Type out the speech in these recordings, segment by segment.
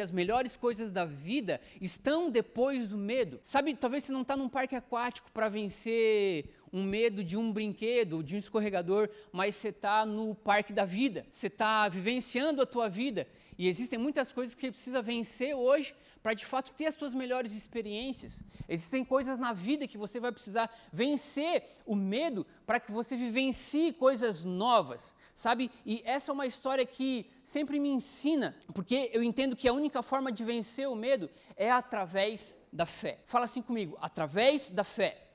que as melhores coisas da vida estão depois do medo. Sabe, talvez você não está num parque aquático para vencer um medo de um brinquedo, de um escorregador, mas você está no parque da vida, você está vivenciando a tua vida. E existem muitas coisas que precisa vencer hoje para de fato ter as suas melhores experiências. Existem coisas na vida que você vai precisar vencer o medo para que você vivencie coisas novas, sabe? E essa é uma história que sempre me ensina, porque eu entendo que a única forma de vencer o medo é através da fé. Fala assim comigo, através da fé.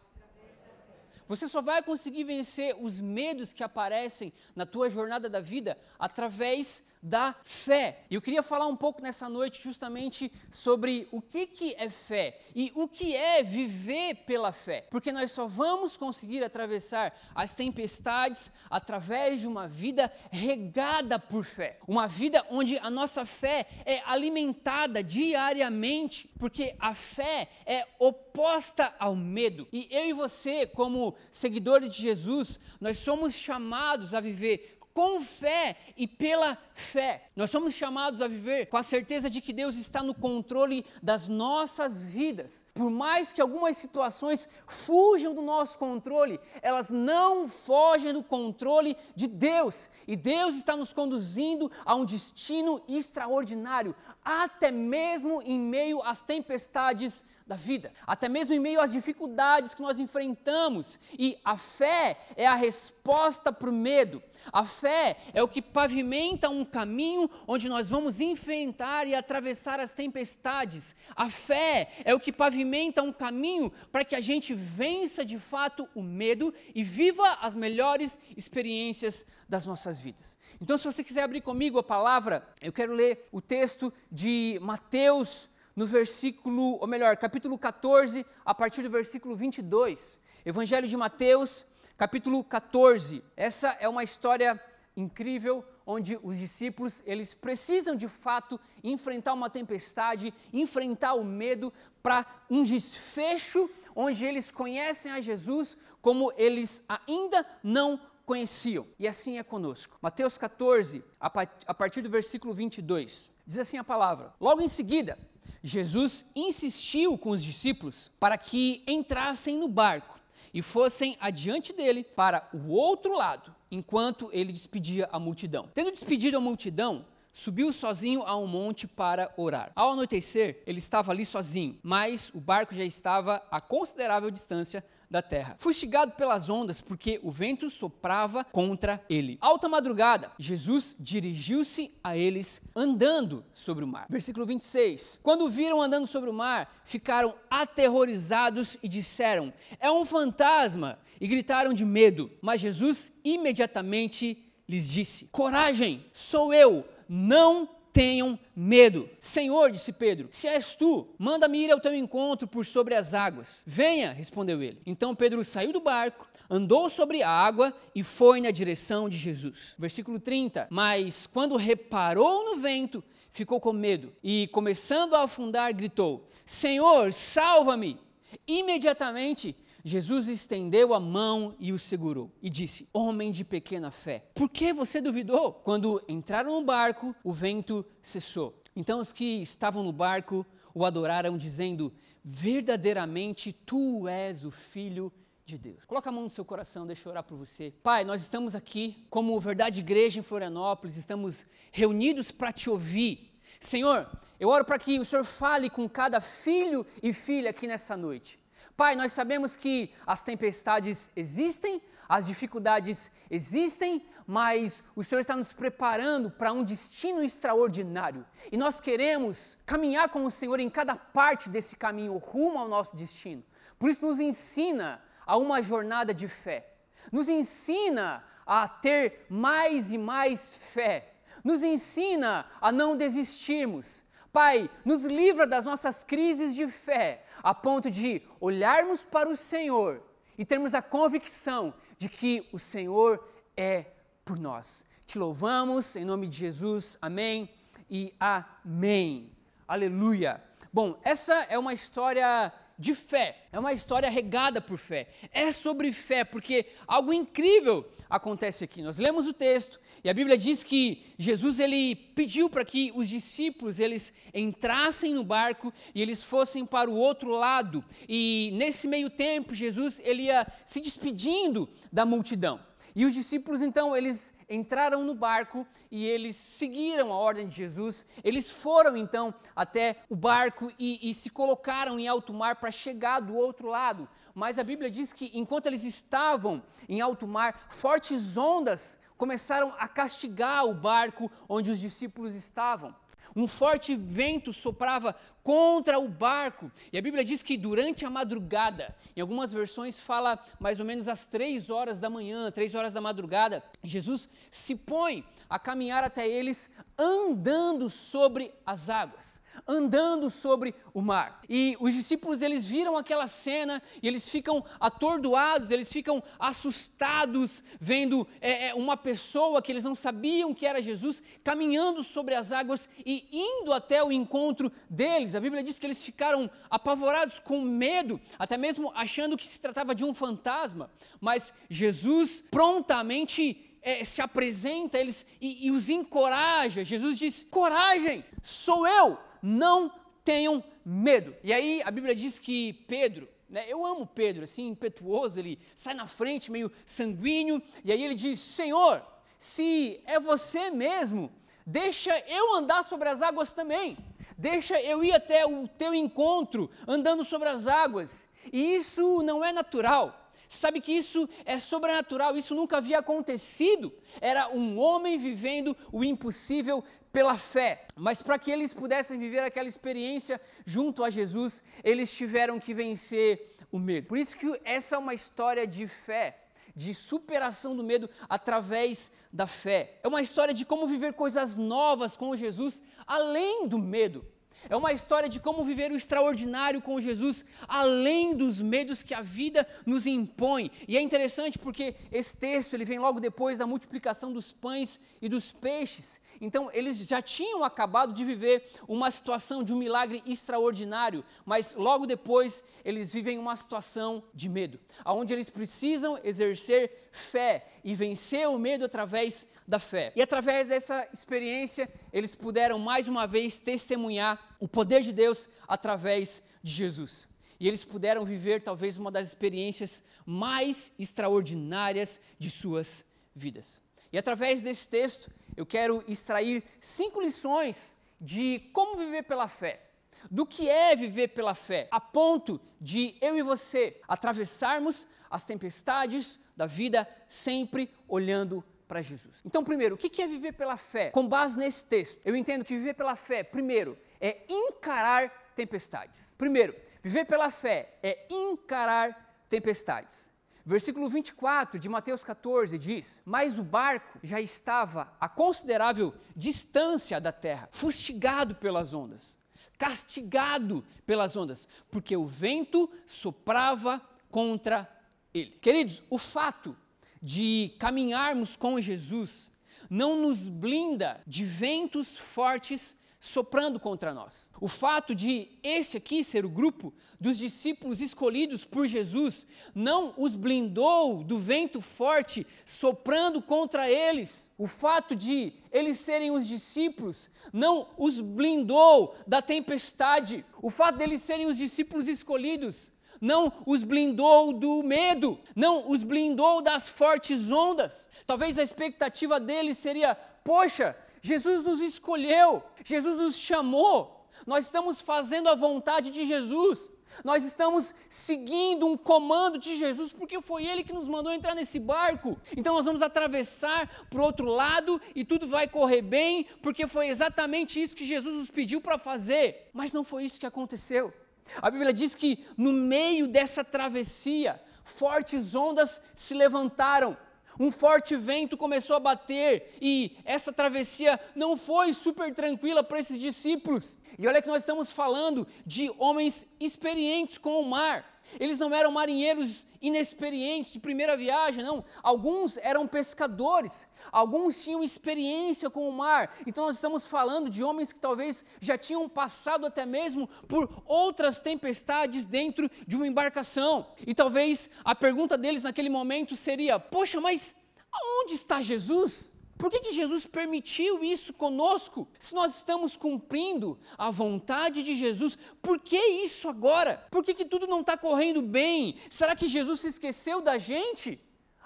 Você só vai conseguir vencer os medos que aparecem na tua jornada da vida através da fé. E eu queria falar um pouco nessa noite justamente sobre o que, que é fé e o que é viver pela fé. Porque nós só vamos conseguir atravessar as tempestades através de uma vida regada por fé. Uma vida onde a nossa fé é alimentada diariamente, porque a fé é oposta ao medo. E eu e você, como seguidores de Jesus, nós somos chamados a viver com fé e pela fé. Nós somos chamados a viver com a certeza de que Deus está no controle das nossas vidas. Por mais que algumas situações fujam do nosso controle, elas não fogem do controle de Deus. E Deus está nos conduzindo a um destino extraordinário, até mesmo em meio às tempestades da vida, até mesmo em meio às dificuldades que nós enfrentamos. E a fé é a resposta para o medo. A fé é o que pavimenta um caminho onde nós vamos enfrentar e atravessar as tempestades. A fé é o que pavimenta um caminho para que a gente vença de fato o medo e viva as melhores experiências das nossas vidas. Então, se você quiser abrir comigo a palavra, eu quero ler o texto de Mateus no versículo, ou melhor, capítulo 14, a partir do versículo 22. Evangelho de Mateus, capítulo 14. Essa é uma história incrível onde os discípulos, eles precisam de fato enfrentar uma tempestade, enfrentar o medo para um desfecho onde eles conhecem a Jesus como eles ainda não conheciam. E assim é conosco. Mateus 14, a partir do versículo 22. Diz assim a palavra: Logo em seguida, Jesus insistiu com os discípulos para que entrassem no barco e fossem adiante dele para o outro lado, enquanto ele despedia a multidão. Tendo despedido a multidão, subiu sozinho a um monte para orar. Ao anoitecer, ele estava ali sozinho, mas o barco já estava a considerável distância da terra. Fustigado pelas ondas, porque o vento soprava contra ele. Alta madrugada, Jesus dirigiu-se a eles andando sobre o mar. Versículo 26. Quando viram andando sobre o mar, ficaram aterrorizados e disseram: É um fantasma! E gritaram de medo. Mas Jesus imediatamente lhes disse: Coragem, sou eu, não tenham medo. Senhor, disse Pedro, se és tu, manda-me ir ao teu encontro por sobre as águas. Venha, respondeu ele. Então Pedro saiu do barco, andou sobre a água e foi na direção de Jesus. Versículo 30. Mas quando reparou no vento, ficou com medo e, começando a afundar, gritou: Senhor, salva-me! Imediatamente Jesus estendeu a mão e o segurou e disse: Homem de pequena fé, por que você duvidou? Quando entraram no barco, o vento cessou. Então os que estavam no barco o adoraram, dizendo: Verdadeiramente tu és o filho de Deus. Coloca a mão no seu coração, deixa eu orar por você. Pai, nós estamos aqui como Verdade Igreja em Florianópolis, estamos reunidos para te ouvir. Senhor, eu oro para que o Senhor fale com cada filho e filha aqui nessa noite. Pai, nós sabemos que as tempestades existem, as dificuldades existem, mas o Senhor está nos preparando para um destino extraordinário. E nós queremos caminhar com o Senhor em cada parte desse caminho rumo ao nosso destino. Por isso, nos ensina a uma jornada de fé. Nos ensina a ter mais e mais fé. Nos ensina a não desistirmos, Pai, nos livra das nossas crises de fé, a ponto de olharmos para o Senhor e termos a convicção de que o Senhor é por nós. Te louvamos em nome de Jesus, amém e amém. Aleluia. Bom, essa é uma história de fé, é uma história regada por fé. É sobre fé, porque algo incrível acontece aqui. Nós lemos o texto e a Bíblia diz que Jesus ele pediu para que os discípulos eles entrassem no barco e eles fossem para o outro lado. E nesse meio tempo Jesus ele ia se despedindo da multidão. E os discípulos então, eles entraram no barco e eles seguiram a ordem de Jesus. Eles foram então até o barco e, e se colocaram em alto mar para chegar do outro lado. Mas a Bíblia diz que enquanto eles estavam em alto mar, fortes ondas começaram a castigar o barco onde os discípulos estavam. Um forte vento soprava contra o barco. E a Bíblia diz que durante a madrugada, em algumas versões fala mais ou menos às três horas da manhã, três horas da madrugada, Jesus se põe a caminhar até eles andando sobre as águas andando sobre o mar. E os discípulos eles viram aquela cena e eles ficam atordoados, eles ficam assustados vendo é, é, uma pessoa que eles não sabiam que era Jesus caminhando sobre as águas e indo até o encontro deles. A Bíblia diz que eles ficaram apavorados com medo, até mesmo achando que se tratava de um fantasma. Mas Jesus prontamente é, se apresenta eles e, e os encoraja. Jesus diz: coragem, sou eu não tenham medo. E aí a Bíblia diz que Pedro, né, eu amo Pedro, assim, impetuoso, ele sai na frente, meio sanguíneo, e aí ele diz: Senhor, se é você mesmo, deixa eu andar sobre as águas também. Deixa eu ir até o teu encontro andando sobre as águas. E isso não é natural. Sabe que isso é sobrenatural, isso nunca havia acontecido. Era um homem vivendo o impossível pela fé. Mas para que eles pudessem viver aquela experiência junto a Jesus, eles tiveram que vencer o medo. Por isso que essa é uma história de fé, de superação do medo através da fé. É uma história de como viver coisas novas com Jesus além do medo. É uma história de como viver o extraordinário com Jesus, além dos medos que a vida nos impõe. E é interessante porque esse texto ele vem logo depois da multiplicação dos pães e dos peixes. Então, eles já tinham acabado de viver uma situação de um milagre extraordinário, mas logo depois eles vivem uma situação de medo, onde eles precisam exercer fé e vencer o medo através da fé. E através dessa experiência, eles puderam mais uma vez testemunhar o poder de Deus através de Jesus. E eles puderam viver talvez uma das experiências mais extraordinárias de suas vidas. E através desse texto, eu quero extrair cinco lições de como viver pela fé, do que é viver pela fé, a ponto de eu e você atravessarmos as tempestades da vida sempre olhando para Jesus. Então, primeiro, o que é viver pela fé? Com base nesse texto, eu entendo que viver pela fé, primeiro, é encarar tempestades. Primeiro, viver pela fé é encarar tempestades. Versículo 24 de Mateus 14 diz: Mas o barco já estava a considerável distância da terra, fustigado pelas ondas, castigado pelas ondas, porque o vento soprava contra ele. Queridos, o fato de caminharmos com Jesus não nos blinda de ventos fortes soprando contra nós. O fato de esse aqui ser o grupo dos discípulos escolhidos por Jesus não os blindou do vento forte soprando contra eles. O fato de eles serem os discípulos não os blindou da tempestade. O fato deles serem os discípulos escolhidos não os blindou do medo, não os blindou das fortes ondas. Talvez a expectativa deles seria: poxa, Jesus nos escolheu, Jesus nos chamou, nós estamos fazendo a vontade de Jesus, nós estamos seguindo um comando de Jesus, porque foi Ele que nos mandou entrar nesse barco. Então nós vamos atravessar para o outro lado e tudo vai correr bem, porque foi exatamente isso que Jesus nos pediu para fazer. Mas não foi isso que aconteceu. A Bíblia diz que no meio dessa travessia, fortes ondas se levantaram um forte vento começou a bater e essa travessia não foi super tranquila para esses discípulos. E olha que nós estamos falando de homens experientes com o mar. Eles não eram marinheiros inexperientes de primeira viagem, não. Alguns eram pescadores, alguns tinham experiência com o mar. Então nós estamos falando de homens que talvez já tinham passado até mesmo por outras tempestades dentro de uma embarcação. E talvez a pergunta deles naquele momento seria: "Poxa, mas aonde está Jesus?" Por que, que Jesus permitiu isso conosco? Se nós estamos cumprindo a vontade de Jesus, por que isso agora? Por que, que tudo não está correndo bem? Será que Jesus se esqueceu da gente?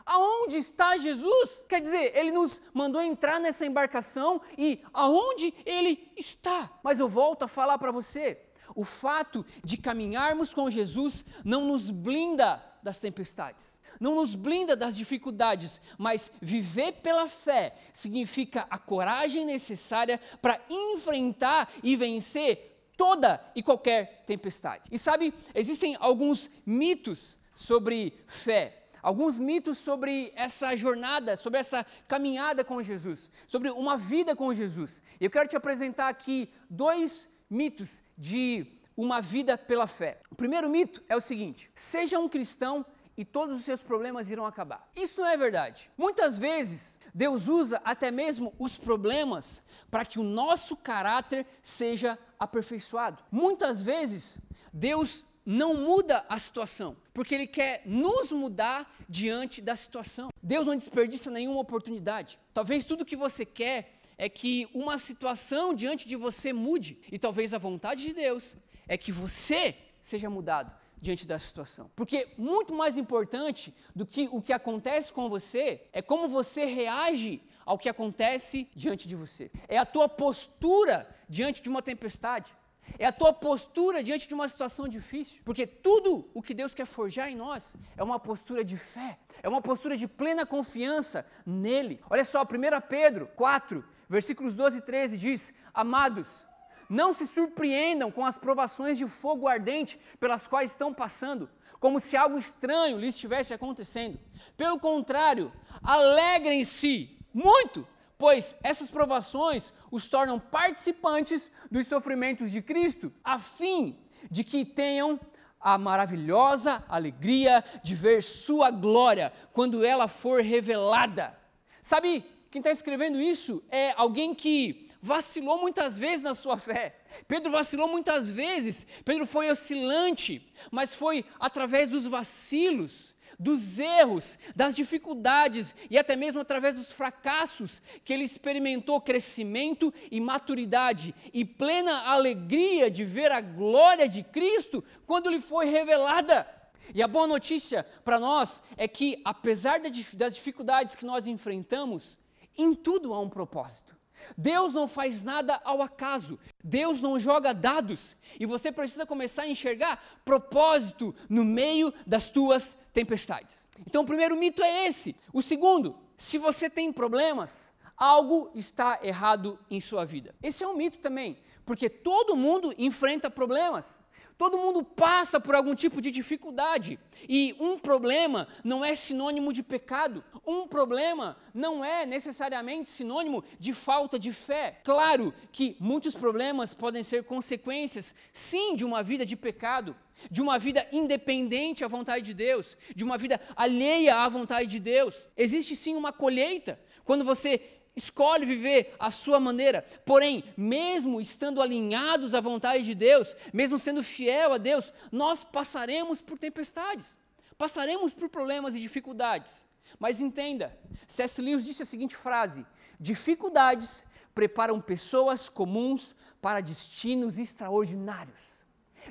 Aonde está Jesus? Quer dizer, ele nos mandou entrar nessa embarcação e aonde ele está? Mas eu volto a falar para você: o fato de caminharmos com Jesus não nos blinda das tempestades, não nos blinda das dificuldades, mas viver pela fé significa a coragem necessária para enfrentar e vencer toda e qualquer tempestade. E sabe, existem alguns mitos sobre fé. Alguns mitos sobre essa jornada, sobre essa caminhada com Jesus, sobre uma vida com Jesus. Eu quero te apresentar aqui dois mitos de uma vida pela fé. O primeiro mito é o seguinte: seja um cristão e todos os seus problemas irão acabar. Isso não é verdade. Muitas vezes, Deus usa até mesmo os problemas para que o nosso caráter seja aperfeiçoado. Muitas vezes, Deus não muda a situação, porque Ele quer nos mudar diante da situação. Deus não desperdiça nenhuma oportunidade. Talvez tudo que você quer é que uma situação diante de você mude, e talvez a vontade de Deus é que você seja mudado diante da situação. Porque muito mais importante do que o que acontece com você é como você reage ao que acontece diante de você. É a tua postura diante de uma tempestade. É a tua postura diante de uma situação difícil. Porque tudo o que Deus quer forjar em nós é uma postura de fé, é uma postura de plena confiança nele. Olha só, 1 Pedro 4, versículos 12 e 13 diz: Amados, não se surpreendam com as provações de fogo ardente pelas quais estão passando, como se algo estranho lhes estivesse acontecendo. Pelo contrário, alegrem-se muito, pois essas provações os tornam participantes dos sofrimentos de Cristo, a fim de que tenham a maravilhosa alegria de ver Sua glória quando ela for revelada. Sabe, quem está escrevendo isso é alguém que vacilou muitas vezes na sua fé. Pedro vacilou muitas vezes. Pedro foi oscilante, mas foi através dos vacilos, dos erros, das dificuldades e até mesmo através dos fracassos que ele experimentou crescimento e maturidade e plena alegria de ver a glória de Cristo quando lhe foi revelada. E a boa notícia para nós é que, apesar das dificuldades que nós enfrentamos, em tudo há um propósito. Deus não faz nada ao acaso. Deus não joga dados. E você precisa começar a enxergar propósito no meio das tuas tempestades. Então, o primeiro mito é esse. O segundo, se você tem problemas, algo está errado em sua vida. Esse é um mito também, porque todo mundo enfrenta problemas. Todo mundo passa por algum tipo de dificuldade. E um problema não é sinônimo de pecado. Um problema não é necessariamente sinônimo de falta de fé. Claro que muitos problemas podem ser consequências, sim, de uma vida de pecado, de uma vida independente à vontade de Deus, de uma vida alheia à vontade de Deus. Existe sim uma colheita. Quando você escolhe viver a sua maneira. Porém, mesmo estando alinhados à vontade de Deus, mesmo sendo fiel a Deus, nós passaremos por tempestades, passaremos por problemas e dificuldades. Mas entenda, C.S. Lewis disse a seguinte frase: dificuldades preparam pessoas comuns para destinos extraordinários.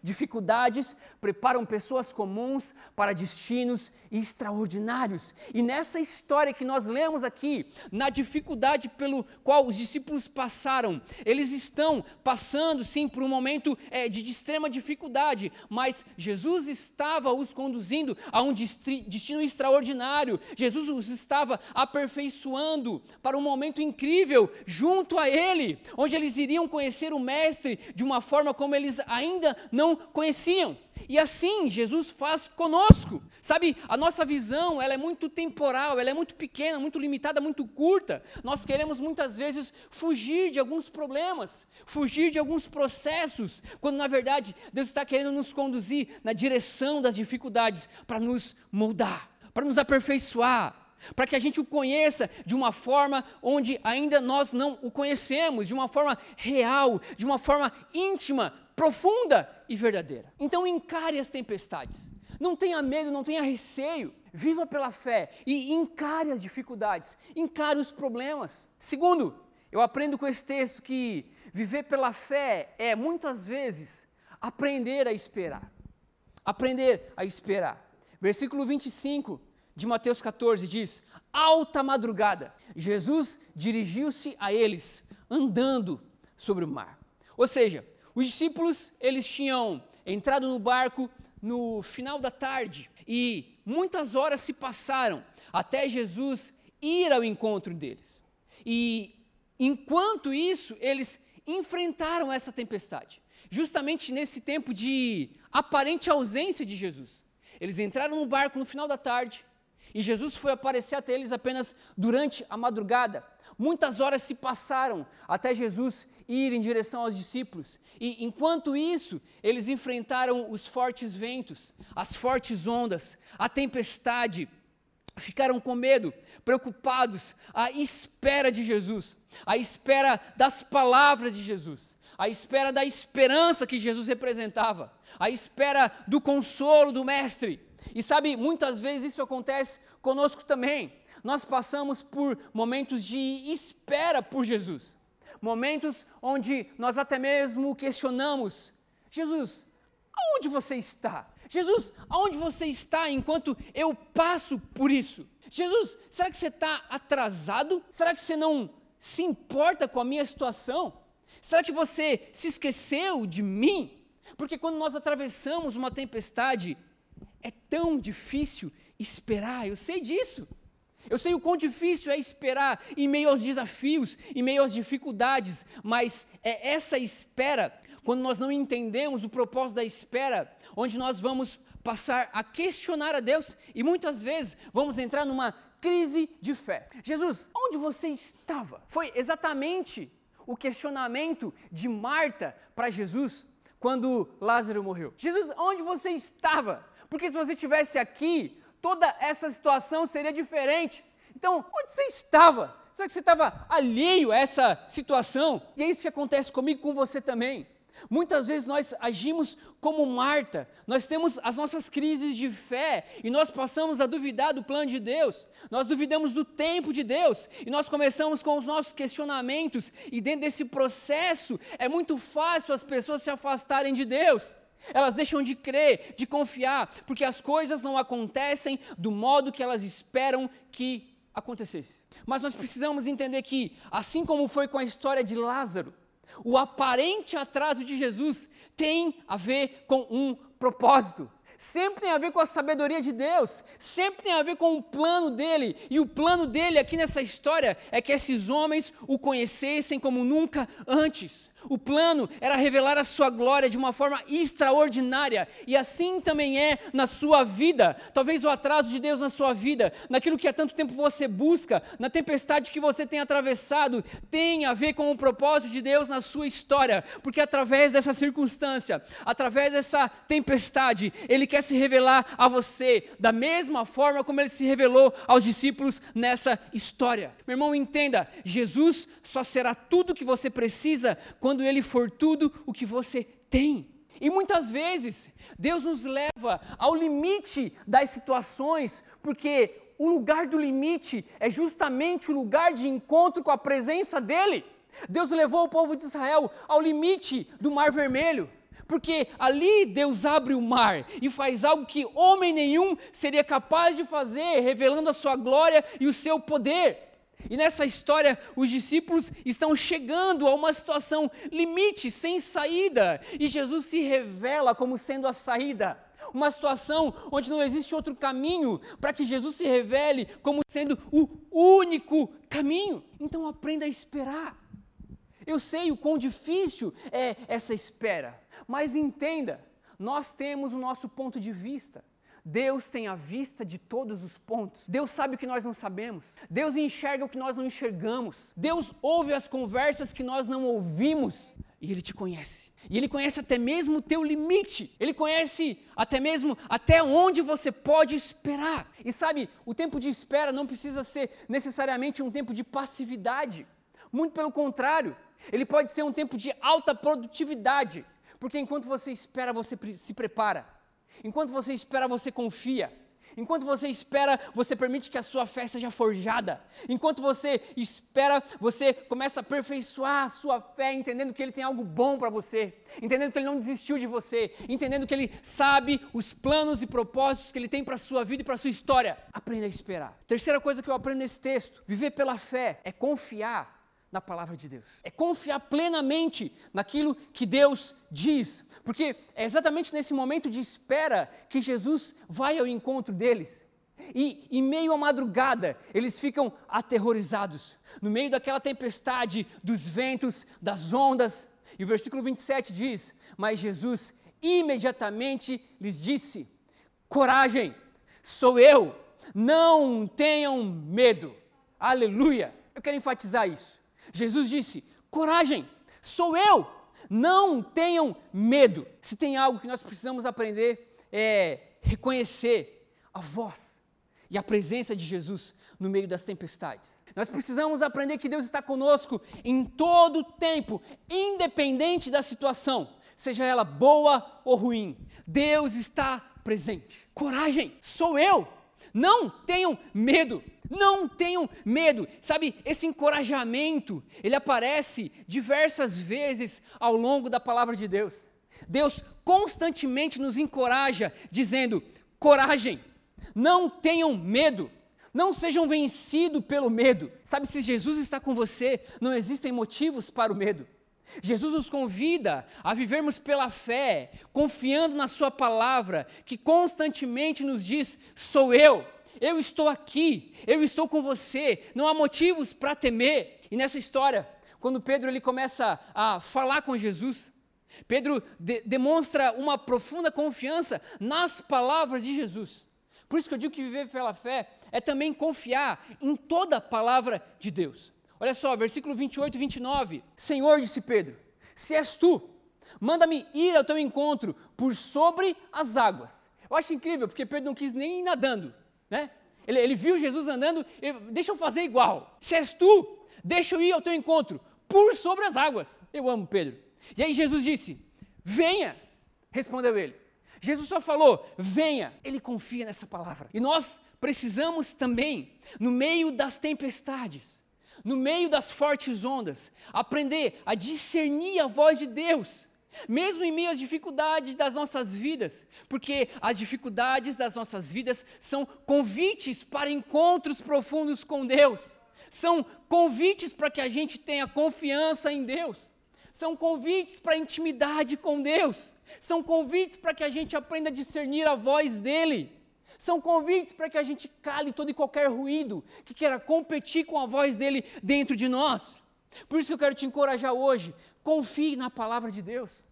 Dificuldades preparam pessoas comuns para destinos extraordinários. E nessa história que nós lemos aqui, na dificuldade pelo qual os discípulos passaram, eles estão passando sim por um momento é, de, extrema dificuldade, mas Jesus estava os conduzindo a um destino extraordinário. Jesus os estava aperfeiçoando para um momento incrível junto a Ele, onde eles iriam conhecer o Mestre de uma forma como eles ainda não não conheciam. E assim Jesus faz conosco. Sabe, a nossa visão, ela é muito temporal, ela é muito pequena, muito limitada, muito curta. Nós queremos muitas vezes fugir de alguns problemas, fugir de alguns processos, quando na verdade Deus está querendo nos conduzir na direção das dificuldades para nos moldar, para nos aperfeiçoar, para que a gente o conheça de uma forma onde ainda nós não o conhecemos, de uma forma real, de uma forma íntima, profunda e verdadeira. Então encare as tempestades. Não tenha medo, não tenha receio. Viva pela fé e encare as dificuldades, encare os problemas. Segundo, eu aprendo com esse texto que viver pela fé é muitas vezes aprender a esperar. Aprender a esperar. Versículo 25 de Mateus 14 diz: Alta madrugada, Jesus dirigiu-se a eles, andando sobre o mar. Ou seja, os discípulos, eles tinham entrado no barco no final da tarde e muitas horas se passaram até Jesus ir ao encontro deles. E enquanto isso, eles enfrentaram essa tempestade, justamente nesse tempo de aparente ausência de Jesus. Eles entraram no barco no final da tarde, e Jesus foi aparecer até eles apenas durante a madrugada. Muitas horas se passaram até Jesus ir em direção aos discípulos. E enquanto isso, eles enfrentaram os fortes ventos, as fortes ondas, a tempestade. Ficaram com medo, preocupados, à espera de Jesus, à espera das palavras de Jesus, à espera da esperança que Jesus representava, à espera do consolo do Mestre. E sabe, muitas vezes isso acontece conosco também. Nós passamos por momentos de espera por Jesus, momentos onde nós até mesmo questionamos: Jesus, aonde você está? Jesus, aonde você está enquanto eu passo por isso? Jesus, será que você está atrasado? Será que você não se importa com a minha situação? Será que você se esqueceu de mim? Porque quando nós atravessamos uma tempestade, é tão difícil esperar, eu sei disso. Eu sei o quão difícil é esperar em meio aos desafios, em meio às dificuldades, mas é essa espera, quando nós não entendemos o propósito da espera, onde nós vamos passar a questionar a Deus e muitas vezes vamos entrar numa crise de fé. Jesus, onde você estava? Foi exatamente o questionamento de Marta para Jesus quando Lázaro morreu. Jesus, onde você estava? Porque se você estivesse aqui, toda essa situação seria diferente. Então, onde você estava? Será que você estava alheio a essa situação? E é isso que acontece comigo com você também. Muitas vezes nós agimos como Marta, nós temos as nossas crises de fé e nós passamos a duvidar do plano de Deus, nós duvidamos do tempo de Deus e nós começamos com os nossos questionamentos, e dentro desse processo é muito fácil as pessoas se afastarem de Deus. Elas deixam de crer, de confiar, porque as coisas não acontecem do modo que elas esperam que acontecesse. Mas nós precisamos entender que, assim como foi com a história de Lázaro, o aparente atraso de Jesus tem a ver com um propósito. Sempre tem a ver com a sabedoria de Deus, sempre tem a ver com o plano dele. E o plano dele aqui nessa história é que esses homens o conhecessem como nunca antes. O plano era revelar a sua glória de uma forma extraordinária, e assim também é na sua vida. Talvez o atraso de Deus na sua vida, naquilo que há tanto tempo você busca, na tempestade que você tem atravessado, tem a ver com o propósito de Deus na sua história, porque através dessa circunstância, através dessa tempestade, Ele quer se revelar a você da mesma forma como Ele se revelou aos discípulos nessa história. Meu irmão, entenda: Jesus só será tudo que você precisa quando quando Ele for tudo o que você tem. E muitas vezes, Deus nos leva ao limite das situações, porque o lugar do limite é justamente o lugar de encontro com a presença dEle. Deus levou o povo de Israel ao limite do Mar Vermelho, porque ali Deus abre o mar e faz algo que homem nenhum seria capaz de fazer, revelando a sua glória e o seu poder. E nessa história, os discípulos estão chegando a uma situação limite, sem saída, e Jesus se revela como sendo a saída. Uma situação onde não existe outro caminho para que Jesus se revele como sendo o único caminho. Então aprenda a esperar. Eu sei o quão difícil é essa espera, mas entenda Nós temos o nosso ponto de vista. Deus tem a vista de todos os pontos. Deus sabe o que nós não sabemos. Deus enxerga o que nós não enxergamos. Deus ouve as conversas que nós não ouvimos. E Ele te conhece. E Ele conhece até mesmo o teu limite. Ele conhece até mesmo até onde você pode esperar. E sabe, o tempo de espera não precisa ser necessariamente um tempo de passividade. Muito pelo contrário, ele pode ser um tempo de alta produtividade. Porque enquanto você espera, você se prepara. Enquanto você espera, você confia. Enquanto você espera, você permite que a sua fé seja forjada. Enquanto você espera, você começa a aperfeiçoar a sua fé, entendendo que Ele tem algo bom para você, entendendo que Ele não desistiu de você, entendendo que Ele sabe os planos e propósitos que Ele tem para a sua vida e para a sua história. Aprenda a esperar. Terceira coisa que eu aprendo nesse texto: viver pela fé é confiar na palavra de Deus. É confiar plenamente naquilo que Deus diz. Porque é exatamente nesse momento de espera que Jesus vai ao encontro deles. E em meio à madrugada, eles ficam aterrorizados. No meio daquela tempestade, dos ventos, das ondas. E o versículo 27 diz: Mas Jesus imediatamente lhes disse: Coragem, sou eu, não tenham medo. Aleluia! Eu quero enfatizar isso. Jesus disse: coragem, sou eu, não tenham medo. Se tem algo que nós precisamos aprender é reconhecer a voz e a presença de Jesus no meio das tempestades. Nós precisamos aprender que Deus está conosco em todo o tempo, independente da situação, seja ela boa ou ruim. Deus está presente. Coragem, sou eu. Não tenham medo. Não tenham medo. Sabe, esse encorajamento, ele aparece diversas vezes ao longo da palavra de Deus. Deus constantemente nos encoraja, dizendo: coragem, não tenham medo. Não sejam vencidos pelo medo. Sabe, se Jesus está com você, não existem motivos para o medo. Jesus nos convida a vivermos pela fé, confiando na Sua palavra, que constantemente nos diz: sou eu eu estou aqui, eu estou com você, não há motivos para temer. E nessa história, quando Pedro ele começa a falar com Jesus, Pedro de, demonstra uma profunda confiança nas palavras de Jesus. Por isso que eu digo que viver pela fé é também confiar em toda a palavra de Deus. Olha só, versículo 28 e 29. Senhor, disse Pedro, se és tu, manda-me ir ao teu encontro por sobre as águas. Eu acho incrível, porque Pedro não quis nem ir nadando. Né? Ele, ele viu Jesus andando, ele, deixa eu fazer igual. Se és tu, deixa eu ir ao teu encontro, por sobre as águas. Eu amo Pedro. E aí Jesus disse: Venha, respondeu ele. Jesus só falou, venha. Ele confia nessa palavra. E nós precisamos também, no meio das tempestades, no meio das fortes ondas, aprender a discernir a voz de Deus mesmo em meio às dificuldades das nossas vidas, porque as dificuldades das nossas vidas são convites para encontros profundos com Deus, são convites para que a gente tenha confiança em Deus, são convites para intimidade com Deus, são convites para que a gente aprenda a discernir a voz dEle. São convites para que a gente cale todo e qualquer ruído que queira competir com a voz dele dentro de nós. Por isso que eu quero te encorajar hoje. Confie na palavra de Deus.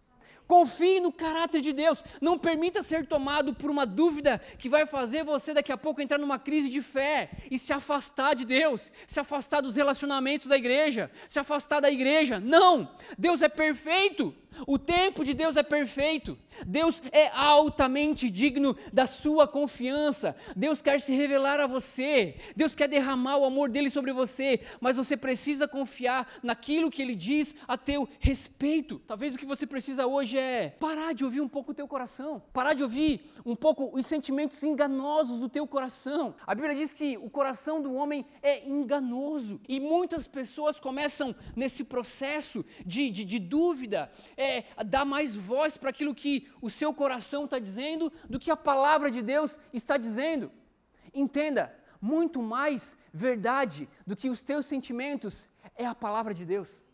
Confie no caráter de Deus. Não permita ser tomado por uma dúvida que vai fazer você daqui a pouco entrar numa crise de fé e se afastar de Deus, se afastar dos relacionamentos da igreja, se afastar da igreja. Não! Deus é perfeito. O tempo de Deus é perfeito. Deus é altamente digno da sua confiança. Deus quer se revelar a você. Deus quer derramar o amor dele sobre você, mas você precisa confiar naquilo que ele diz a teu respeito. Talvez o que você precisa hoje é parar de ouvir um pouco o teu coração, parar de ouvir um pouco os sentimentos enganosos do teu coração. A Bíblia diz que o coração do homem é enganoso e muitas pessoas começam nesse processo de, de, de dúvida. É, dar mais voz para aquilo que o seu coração está dizendo do que a palavra de Deus está dizendo. Entenda, muito mais verdade do que os teus sentimentos é a palavra de Deus.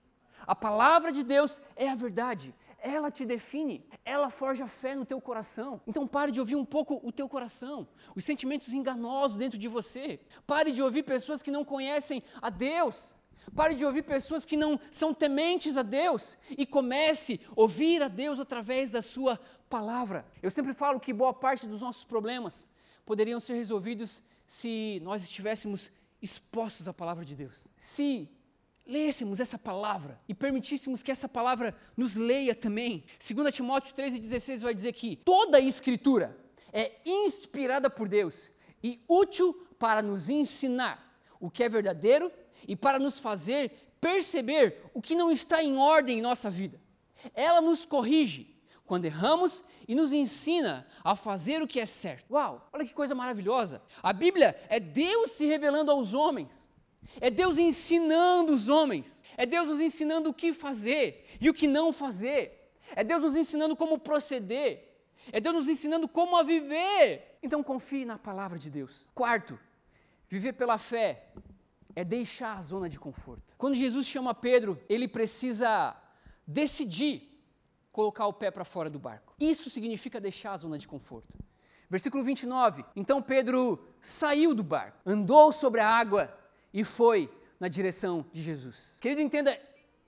A palavra de Deus é a verdade. Ela te define, ela forja fé no teu coração. Então pare de ouvir um pouco o teu coração, os sentimentos enganosos dentro de você. Pare de ouvir pessoas que não conhecem a Deus. Pare de ouvir pessoas que não são tementes a Deus e comece a ouvir a Deus através da sua palavra. Eu sempre falo que boa parte dos nossos problemas poderiam ser resolvidos se nós estivéssemos expostos à palavra de Deus. Se lêssemos essa palavra e permitíssemos que essa palavra nos leia também. 2 Timóteo 3,16 vai dizer que toda a escritura é inspirada por Deus e útil para nos ensinar o que é verdadeiro e para nos fazer perceber o que não está em ordem em nossa vida. Ela nos corrige quando erramos e nos ensina a fazer o que é certo. Uau, olha que coisa maravilhosa! A Bíblia é Deus se revelando aos homens, é Deus ensinando os homens, é Deus nos ensinando o que fazer e o que não fazer, é Deus nos ensinando como proceder, é Deus nos ensinando como a viver. Então confie na palavra de Deus. Quarto, viver pela fé é deixar a zona de conforto. Quando Jesus chama Pedro, ele precisa decidir colocar o pé para fora do barco. Isso significa deixar a zona de conforto. Versículo 29. Então Pedro saiu do barco, andou sobre a água e foi na direção de Jesus. Querido, entenda,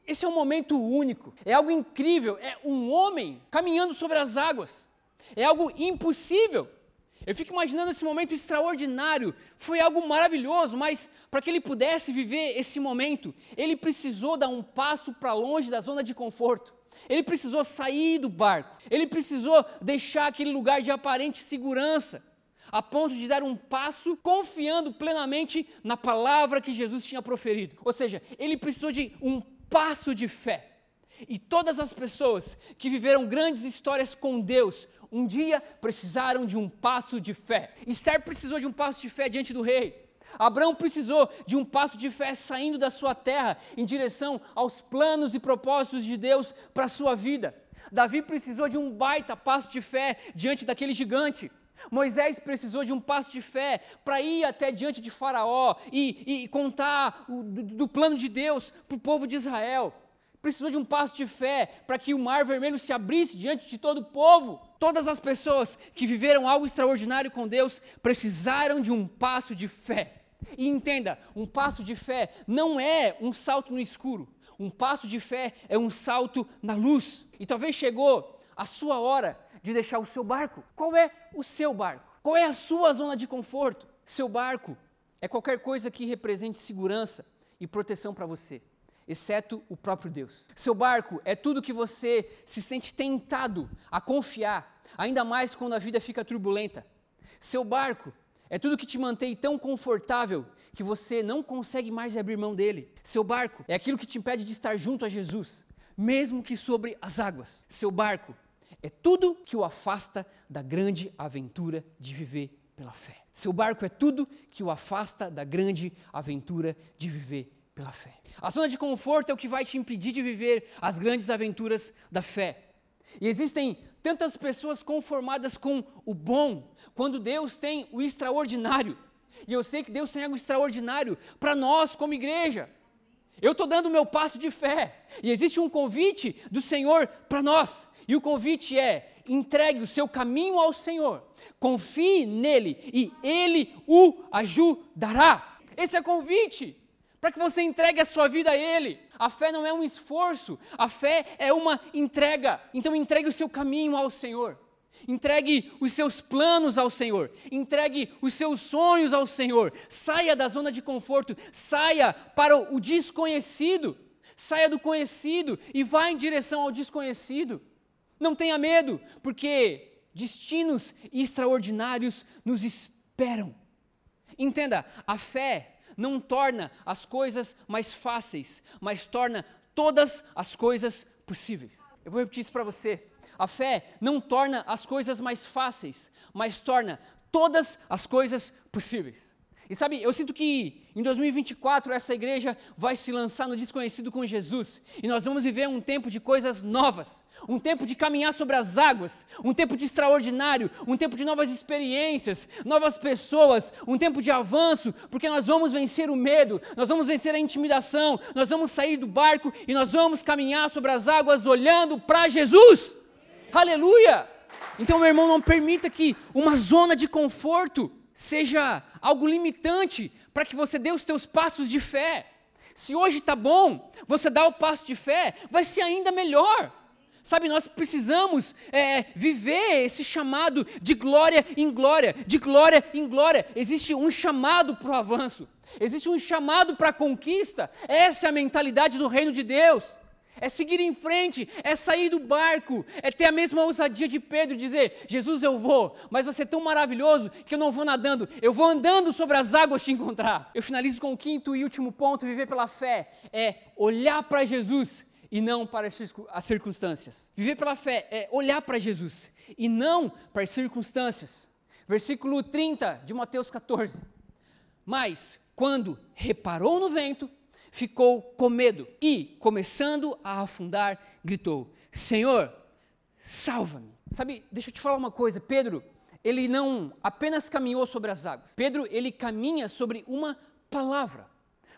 esse é um momento único, é algo incrível, é um homem caminhando sobre as águas, é algo impossível. Eu fico imaginando esse momento extraordinário, foi algo maravilhoso, mas para que ele pudesse viver esse momento, ele precisou dar um passo para longe da zona de conforto. Ele precisou sair do barco, ele precisou deixar aquele lugar de aparente segurança, a ponto de dar um passo confiando plenamente na palavra que Jesus tinha proferido. Ou seja, ele precisou de um passo de fé. E todas as pessoas que viveram grandes histórias com Deus um dia precisaram de um passo de fé. Esther precisou de um passo de fé diante do rei. Abraão precisou de um passo de fé saindo da sua terra em direção aos planos e propósitos de Deus para a sua vida. Davi precisou de um baita passo de fé diante daquele gigante. Moisés precisou de um passo de fé para ir até diante de Faraó e, e contar o, do, do plano de Deus para o povo de Israel precisou de um passo de fé para que o mar vermelho se abrisse diante de todo o povo. Todas as pessoas que viveram algo extraordinário com Deus precisaram de um passo de fé. E entenda, um passo de fé não é um salto no escuro. Um passo de fé é um salto na luz. E talvez chegou a sua hora de deixar o seu barco. Qual é o seu barco? Qual é a sua zona de conforto? Seu barco é qualquer coisa que represente segurança e proteção para você exceto o próprio Deus. Seu barco é tudo que você se sente tentado a confiar, ainda mais quando a vida fica turbulenta. Seu barco é tudo que te mantém tão confortável que você não consegue mais abrir mão dele. Seu barco é aquilo que te impede de estar junto a Jesus, mesmo que sobre as águas. Seu barco é tudo que o afasta da grande aventura de viver pela fé. Seu barco é tudo que o afasta da grande aventura de viver pela fé. A zona de conforto é o que vai te impedir de viver as grandes aventuras da fé. E existem tantas pessoas conformadas com o bom, quando Deus tem o extraordinário. E eu sei que Deus tem algo extraordinário para nós como igreja. Eu estou dando o meu passo de fé. E existe um convite do Senhor para nós. E o convite é: entregue o seu caminho ao Senhor, confie nele e ele o ajudará. Esse é o convite para que você entregue a sua vida a Ele. A fé não é um esforço, a fé é uma entrega. Então entregue o seu caminho ao Senhor. Entregue os seus planos ao Senhor, entregue os seus sonhos ao Senhor. Saia da zona de conforto, saia para o desconhecido. Saia do conhecido e vá em direção ao desconhecido. Não tenha medo, porque destinos extraordinários nos esperam. Entenda, a fé não torna as coisas mais fáceis, mas torna todas as coisas possíveis. Eu vou repetir isso para você. A fé não torna as coisas mais fáceis, mas torna todas as coisas possíveis. E sabe, eu sinto que em 2024 essa igreja vai se lançar no desconhecido com Jesus. E nós vamos viver um tempo de coisas novas, um tempo de caminhar sobre as águas, um tempo de extraordinário, um tempo de novas experiências, novas pessoas, um tempo de avanço, porque nós vamos vencer o medo, nós vamos vencer a intimidação, nós vamos sair do barco e nós vamos caminhar sobre as águas olhando para Jesus. Aleluia! Então, meu irmão, não permita que uma zona de conforto seja algo limitante para que você dê os teus passos de fé. Se hoje está bom, você dá o passo de fé, vai ser ainda melhor. Sabe, nós precisamos é, viver esse chamado de glória em glória, de glória em glória. Existe um chamado para o avanço, existe um chamado para a conquista. Essa é a mentalidade do reino de Deus. É seguir em frente, é sair do barco, é ter a mesma ousadia de Pedro dizer: Jesus, eu vou, mas você é tão maravilhoso que eu não vou nadando, eu vou andando sobre as águas te encontrar. Eu finalizo com o quinto e último ponto: viver pela fé é olhar para Jesus e não para as circunstâncias. Viver pela fé é olhar para Jesus e não para as circunstâncias. Versículo 30 de Mateus 14. Mas, quando reparou no vento, ficou com medo e, começando a afundar, gritou: Senhor, salva-me. Sabe, deixa eu te falar uma coisa, Pedro, ele não apenas caminhou sobre as águas. Pedro, ele caminha sobre uma palavra.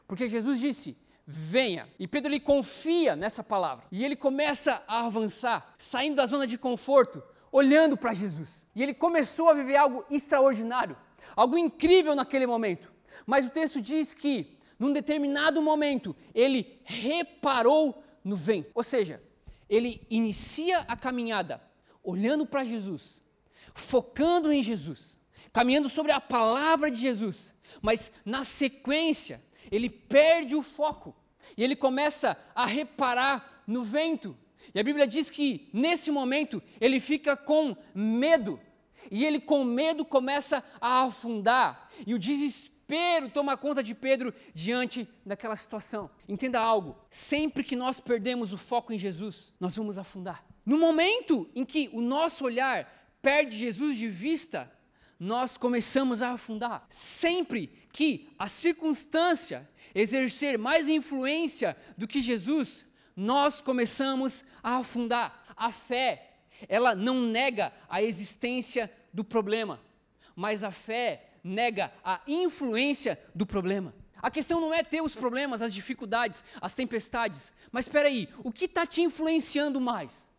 Porque Jesus disse: venha. E Pedro ele confia nessa palavra. E ele começa a avançar, saindo da zona de conforto, olhando para Jesus. E ele começou a viver algo extraordinário, algo incrível naquele momento. Mas o texto diz que, num determinado momento, ele reparou no vento. Ou seja, ele inicia a caminhada olhando para Jesus, focando em Jesus, caminhando sobre a palavra de Jesus. Mas na sequência, ele perde o foco e ele começa a reparar no vento. E a Bíblia diz que nesse momento ele fica com medo. E ele com medo começa a afundar. E o desespero toma conta de Pedro diante daquela situação. Entenda algo: sempre que nós perdemos o foco em Jesus, nós vamos afundar. No momento em que o nosso olhar perde Jesus de vista, nós começamos a afundar. Sempre que a circunstância exercer mais influência do que Jesus, nós começamos a afundar. A fé, ela não nega a existência do problema, mas a fé nega a influência do problema. A questão não é ter os problemas, as dificuldades, as tempestades, mas espera aí, o que está te influenciando mais?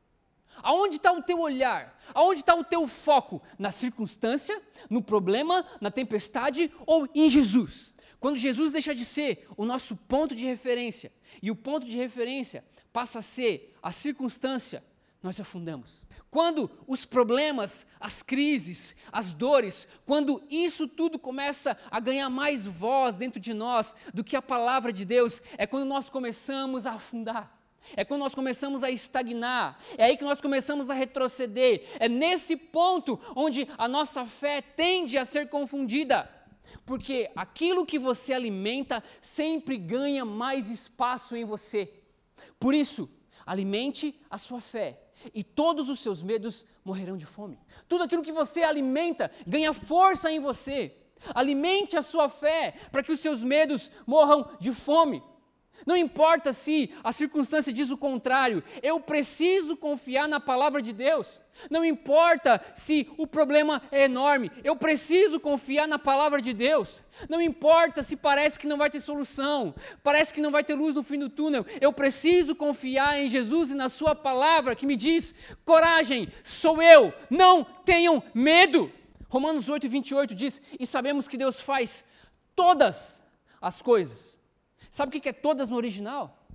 Aonde está o teu olhar? Aonde está o teu foco? Na circunstância, no problema, na tempestade ou em Jesus? Quando Jesus deixa de ser o nosso ponto de referência e o ponto de referência passa a ser a circunstância, nós afundamos. Quando os problemas, as crises, as dores, quando isso tudo começa a ganhar mais voz dentro de nós do que a palavra de Deus, é quando nós começamos a afundar. É quando nós começamos a estagnar, é aí que nós começamos a retroceder. É nesse ponto onde a nossa fé tende a ser confundida. Porque aquilo que você alimenta sempre ganha mais espaço em você. Por isso, alimente a sua fé e todos os seus medos morrerão de fome. Tudo aquilo que você alimenta ganha força em você. Alimente a sua fé para que os seus medos morram de fome. Não importa se a circunstância diz o contrário, eu preciso confiar na palavra de Deus. Não importa se o problema é enorme, eu preciso confiar na palavra de Deus. Não importa se parece que não vai ter solução, parece que não vai ter luz no fim do túnel, eu preciso confiar em Jesus e na Sua palavra que me diz: coragem, sou eu, não tenham medo. Romanos 8, 28 diz: E sabemos que Deus faz todas as coisas Sabe o que é todas no original?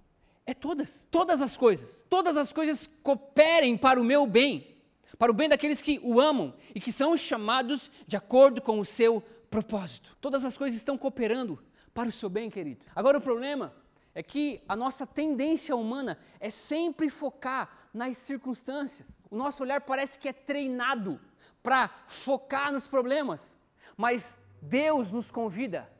É todas. Todas as coisas. Todas as coisas cooperem para o meu bem, para o bem daqueles que o amam e que são chamados de acordo com o seu propósito. Todas as coisas estão cooperando para o seu bem, querido. Agora o problema é que a nossa tendência humana é sempre focar nas circunstâncias. O nosso olhar parece que é treinado para focar nos problemas, mas Deus nos convida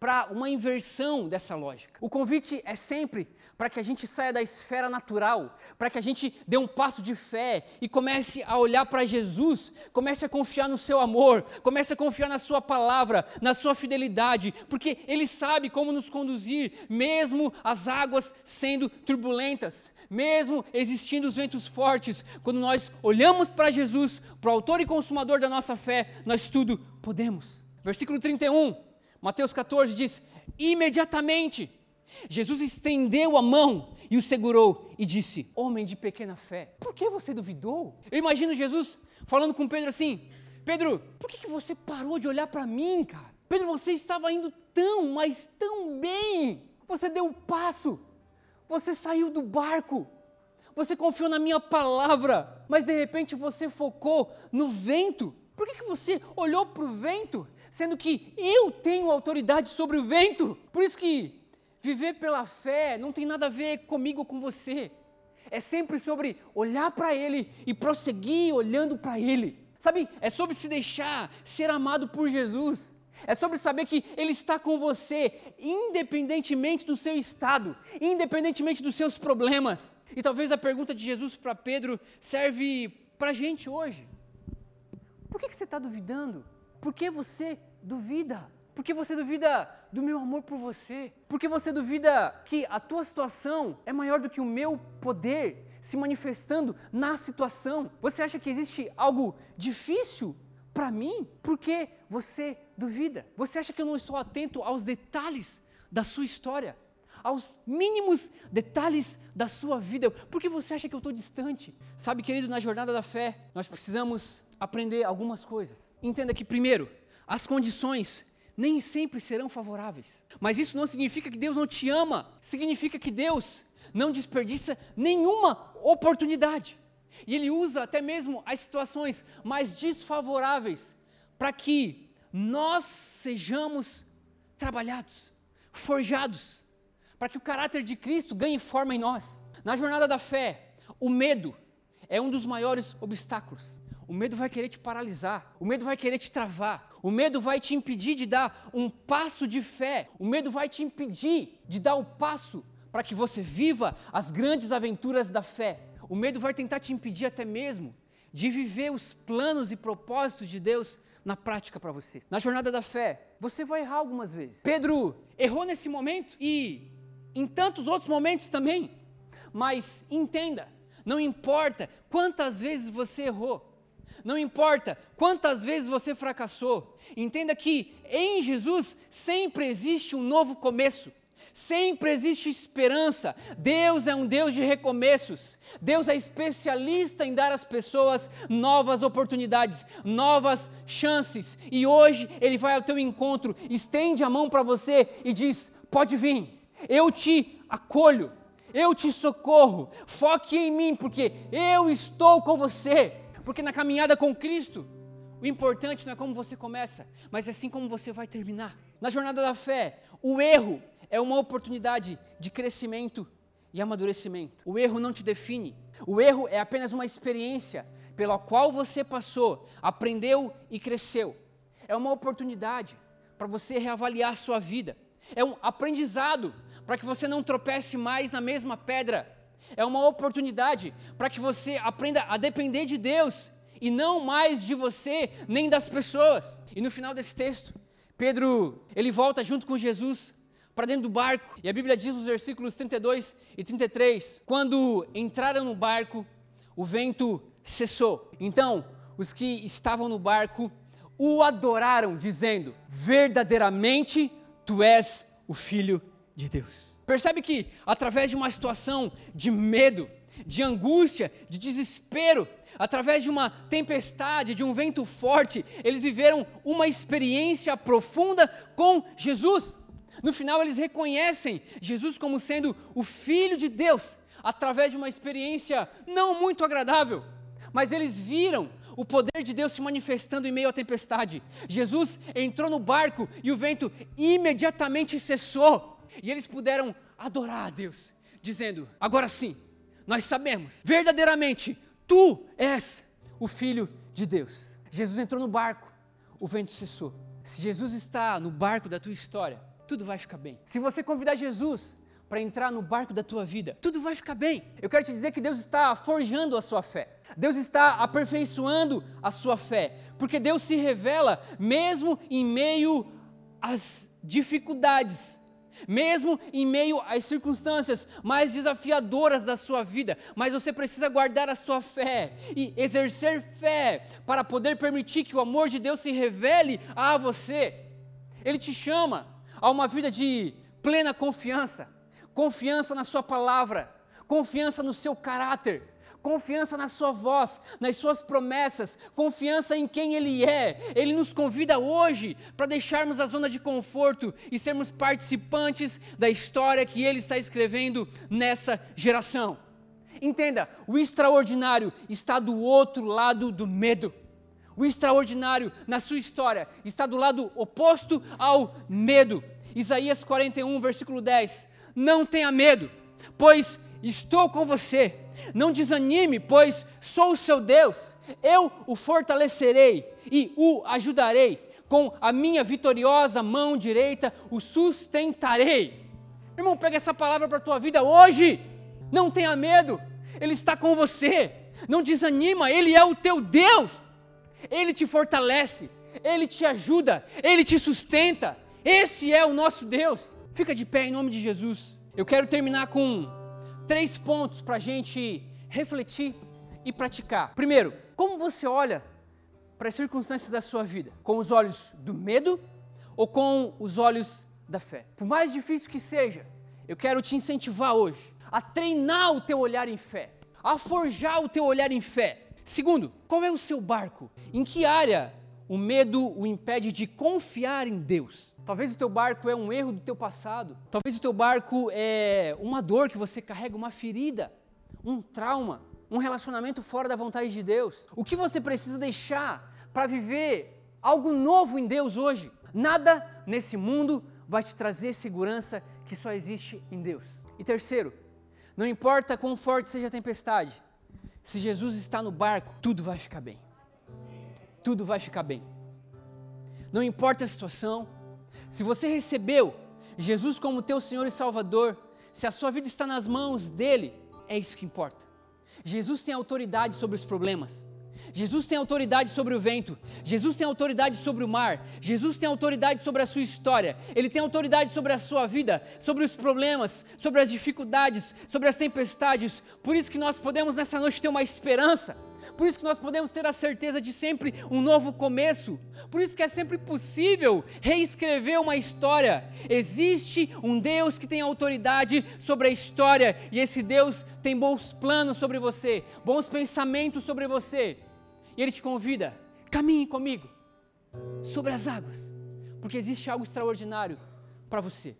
para uma inversão dessa lógica. O convite é sempre para que a gente saia da esfera natural, para que a gente dê um passo de fé e comece a olhar para Jesus, comece a confiar no seu amor, comece a confiar na sua palavra, na sua fidelidade, porque ele sabe como nos conduzir, mesmo as águas sendo turbulentas, mesmo existindo os ventos fortes, quando nós olhamos para Jesus, para o autor e consumador da nossa fé, nós tudo podemos. Versículo 31 Mateus 14 diz: imediatamente Jesus estendeu a mão e o segurou e disse: Homem de pequena fé, por que você duvidou? Eu imagino Jesus falando com Pedro assim: Pedro, por que, que você parou de olhar para mim, cara? Pedro, você estava indo tão, mas tão bem. Você deu um passo. Você saiu do barco. Você confiou na minha palavra, mas de repente você focou no vento. Por que, que você olhou para o vento, sendo que eu tenho autoridade sobre o vento? Por isso que viver pela fé não tem nada a ver comigo ou com você. É sempre sobre olhar para Ele e prosseguir olhando para Ele. Sabe, é sobre se deixar ser amado por Jesus. É sobre saber que Ele está com você, independentemente do seu estado, independentemente dos seus problemas. E talvez a pergunta de Jesus para Pedro serve para a gente hoje. Por que, que você está duvidando? Por que você duvida? Por que você duvida do meu amor por você? Por que você duvida que a tua situação é maior do que o meu poder se manifestando na situação? Você acha que existe algo difícil para mim? Por que você duvida? Você acha que eu não estou atento aos detalhes da sua história? Aos mínimos detalhes da sua vida? Por que você acha que eu estou distante? Sabe, querido, na jornada da fé, nós precisamos aprender algumas coisas. Entenda que, primeiro, as condições nem sempre serão favoráveis. Mas isso não significa que Deus não te ama, significa que Deus não desperdiça nenhuma oportunidade. E ele usa até mesmo as situações mais desfavoráveis para que nós sejamos trabalhados, forjados, para que o caráter de Cristo ganhe forma em nós. Na jornada da fé, o medo é um dos maiores obstáculos. O medo vai querer te paralisar, o medo vai querer te travar, o medo vai te impedir de dar um passo de fé, o medo vai te impedir de dar o um passo para que você viva as grandes aventuras da fé. O medo vai tentar te impedir até mesmo de viver os planos e propósitos de Deus na prática para você. Na jornada da fé, você vai errar algumas vezes. Pedro errou nesse momento e em tantos outros momentos também. Mas entenda, não importa quantas vezes você errou, não importa quantas vezes você fracassou, entenda que em Jesus sempre existe um novo começo. Sempre existe esperança. Deus é um Deus de recomeços. Deus é especialista em dar às pessoas novas oportunidades, novas chances. E hoje Ele vai ao teu encontro, estende a mão para você e diz: Pode vir, eu te acolho, eu te socorro. Foque em mim, porque eu estou com você. Porque na caminhada com Cristo, o importante não é como você começa, mas é assim como você vai terminar. Na jornada da fé, o erro é uma oportunidade de crescimento e amadurecimento. O erro não te define. O erro é apenas uma experiência pela qual você passou, aprendeu e cresceu. É uma oportunidade para você reavaliar a sua vida. É um aprendizado para que você não tropece mais na mesma pedra. É uma oportunidade para que você aprenda a depender de Deus e não mais de você nem das pessoas. E no final desse texto, Pedro, ele volta junto com Jesus para dentro do barco. E a Bíblia diz nos versículos 32 e 33: quando entraram no barco, o vento cessou. Então, os que estavam no barco o adoraram, dizendo: Verdadeiramente tu és o Filho de Deus. Percebe que, através de uma situação de medo, de angústia, de desespero, através de uma tempestade, de um vento forte, eles viveram uma experiência profunda com Jesus. No final, eles reconhecem Jesus como sendo o Filho de Deus, através de uma experiência não muito agradável, mas eles viram o poder de Deus se manifestando em meio à tempestade. Jesus entrou no barco e o vento imediatamente cessou, e eles puderam adorar a Deus, dizendo: Agora sim, nós sabemos, verdadeiramente, tu és o Filho de Deus. Jesus entrou no barco, o vento cessou. Se Jesus está no barco da tua história, tudo vai ficar bem. Se você convidar Jesus para entrar no barco da tua vida, tudo vai ficar bem. Eu quero te dizer que Deus está forjando a sua fé. Deus está aperfeiçoando a sua fé, porque Deus se revela mesmo em meio às dificuldades, mesmo em meio às circunstâncias mais desafiadoras da sua vida, mas você precisa guardar a sua fé e exercer fé para poder permitir que o amor de Deus se revele a você. Ele te chama a uma vida de plena confiança, confiança na Sua palavra, confiança no seu caráter, confiança na Sua voz, nas Suas promessas, confiança em quem Ele é. Ele nos convida hoje para deixarmos a zona de conforto e sermos participantes da história que Ele está escrevendo nessa geração. Entenda, o extraordinário está do outro lado do medo. O extraordinário na sua história está do lado oposto ao medo. Isaías 41, versículo 10. Não tenha medo, pois estou com você. Não desanime, pois sou o seu Deus. Eu o fortalecerei e o ajudarei. Com a minha vitoriosa mão direita o sustentarei. Irmão, pega essa palavra para a tua vida hoje. Não tenha medo, Ele está com você. Não desanima, Ele é o teu Deus. Ele te fortalece, Ele te ajuda, Ele te sustenta. Esse é o nosso Deus. Fica de pé em nome de Jesus. Eu quero terminar com três pontos para a gente refletir e praticar. Primeiro, como você olha para as circunstâncias da sua vida? Com os olhos do medo ou com os olhos da fé? Por mais difícil que seja, eu quero te incentivar hoje a treinar o teu olhar em fé, a forjar o teu olhar em fé. Segundo, qual é o seu barco? Em que área o medo o impede de confiar em Deus? Talvez o teu barco é um erro do teu passado. Talvez o teu barco é uma dor que você carrega, uma ferida, um trauma, um relacionamento fora da vontade de Deus. O que você precisa deixar para viver algo novo em Deus hoje? Nada nesse mundo vai te trazer segurança que só existe em Deus. E terceiro, não importa quão forte seja a tempestade, se Jesus está no barco, tudo vai ficar bem. Tudo vai ficar bem. Não importa a situação, se você recebeu Jesus como teu Senhor e Salvador, se a sua vida está nas mãos dele, é isso que importa. Jesus tem autoridade sobre os problemas. Jesus tem autoridade sobre o vento, Jesus tem autoridade sobre o mar, Jesus tem autoridade sobre a sua história, Ele tem autoridade sobre a sua vida, sobre os problemas, sobre as dificuldades, sobre as tempestades. Por isso que nós podemos nessa noite ter uma esperança, por isso que nós podemos ter a certeza de sempre um novo começo, por isso que é sempre possível reescrever uma história. Existe um Deus que tem autoridade sobre a história, e esse Deus tem bons planos sobre você, bons pensamentos sobre você. E Ele te convida, caminhe comigo sobre as águas, porque existe algo extraordinário para você.